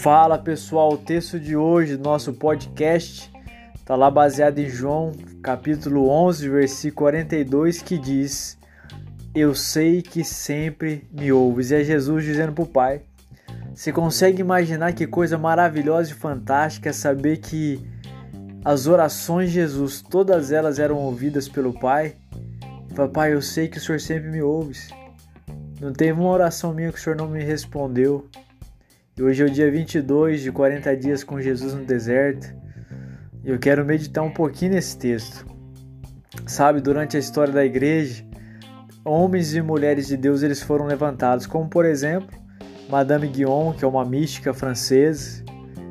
Fala pessoal, o texto de hoje do nosso podcast está lá baseado em João capítulo 11, versículo 42, que diz: Eu sei que sempre me ouves. E é Jesus dizendo para o Pai. Você consegue imaginar que coisa maravilhosa e fantástica saber que as orações de Jesus, todas elas eram ouvidas pelo Pai? Papai, eu sei que o Senhor sempre me ouve. Não teve uma oração minha que o Senhor não me respondeu. E hoje é o dia 22 de 40 dias com Jesus no deserto. E eu quero meditar um pouquinho nesse texto. Sabe, durante a história da igreja, homens e mulheres de Deus eles foram levantados, como por exemplo, Madame Guion, que é uma mística francesa,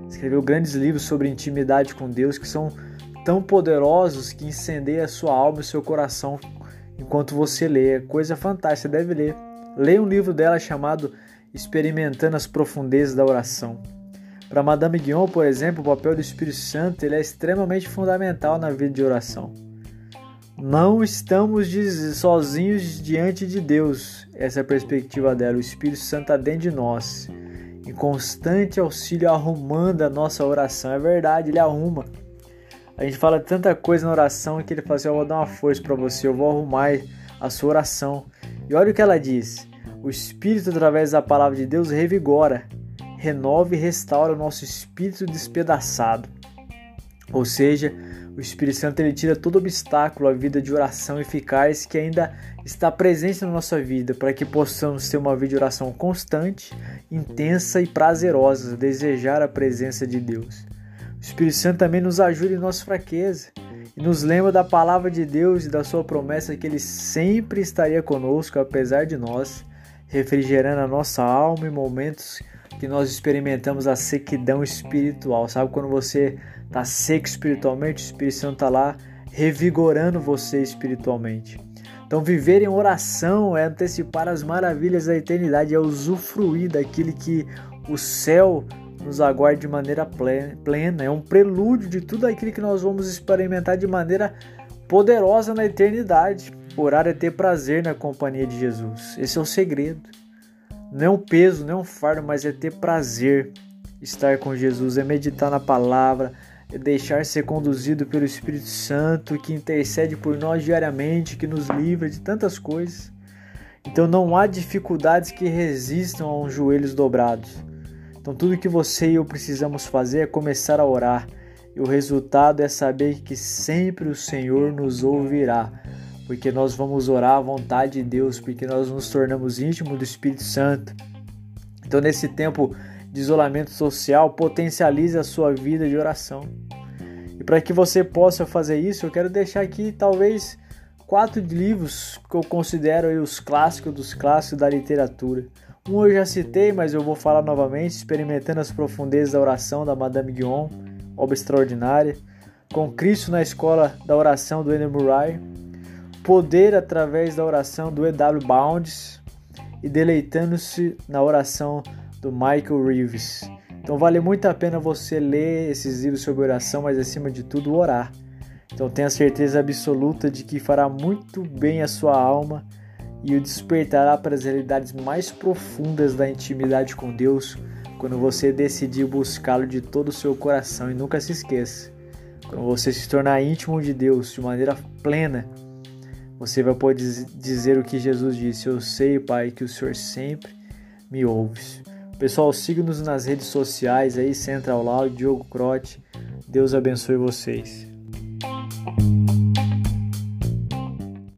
escreveu grandes livros sobre intimidade com Deus que são tão poderosos que incendeiam a sua alma e seu coração enquanto você lê. É coisa fantástica, deve ler. Leia um livro dela chamado Experimentando as Profundezas da Oração. Para Madame Guion, por exemplo, o papel do Espírito Santo ele é extremamente fundamental na vida de oração. Não estamos sozinhos diante de Deus, essa é a perspectiva dela. O Espírito Santo está dentro de nós, em constante auxílio, arrumando a nossa oração. É verdade, ele arruma. A gente fala tanta coisa na oração que ele fala assim: Eu vou dar uma força para você, eu vou arrumar a sua oração. E olha o que ela diz: O Espírito, através da palavra de Deus, revigora, renova e restaura o nosso espírito despedaçado. Ou seja, o Espírito Santo ele tira todo obstáculo à vida de oração eficaz que ainda está presente na nossa vida, para que possamos ter uma vida de oração constante, intensa e prazerosa, desejar a presença de Deus. O Espírito Santo também nos ajuda em nossa fraqueza e nos lembra da palavra de Deus e da sua promessa que ele sempre estaria conosco apesar de nós, refrigerando a nossa alma em momentos que nós experimentamos a sequidão espiritual. Sabe quando você está seco espiritualmente, o Espírito Santo está lá revigorando você espiritualmente. Então, viver em oração é antecipar as maravilhas da eternidade, é usufruir daquilo que o céu nos aguarde de maneira plena. É um prelúdio de tudo aquilo que nós vamos experimentar de maneira poderosa na eternidade. Orar é ter prazer na companhia de Jesus. Esse é o segredo. Não é um peso, não é um fardo, mas é ter prazer estar com Jesus, é meditar na palavra, é deixar ser conduzido pelo Espírito Santo que intercede por nós diariamente, que nos livra de tantas coisas. Então não há dificuldades que resistam a uns joelhos dobrados. Então tudo que você e eu precisamos fazer é começar a orar. E o resultado é saber que sempre o Senhor nos ouvirá, porque nós vamos orar à vontade de Deus, porque nós nos tornamos íntimos do Espírito Santo. Então nesse tempo de isolamento social, potencialize a sua vida de oração. E para que você possa fazer isso, eu quero deixar aqui talvez quatro livros que eu considero os clássicos dos clássicos da literatura. Um eu já citei, mas eu vou falar novamente, Experimentando as Profundezas da Oração, da Madame Guion, obra extraordinária. Com Cristo na Escola da Oração, do Ender Murray. Poder através da oração, do E.W. Bounds. E Deleitando-se na Oração, do Michael Reeves. Então vale muito a pena você ler esses livros sobre oração, mas acima de tudo orar. Então tenha certeza absoluta de que fará muito bem a sua alma e o despertará para as realidades mais profundas da intimidade com Deus quando você decidir buscá-lo de todo o seu coração. E nunca se esqueça, quando você se tornar íntimo de Deus de maneira plena, você vai poder dizer o que Jesus disse: Eu sei, Pai, que o Senhor sempre me ouve. Pessoal, siga-nos nas redes sociais aí, Central Law, Diogo Crote. Deus abençoe vocês.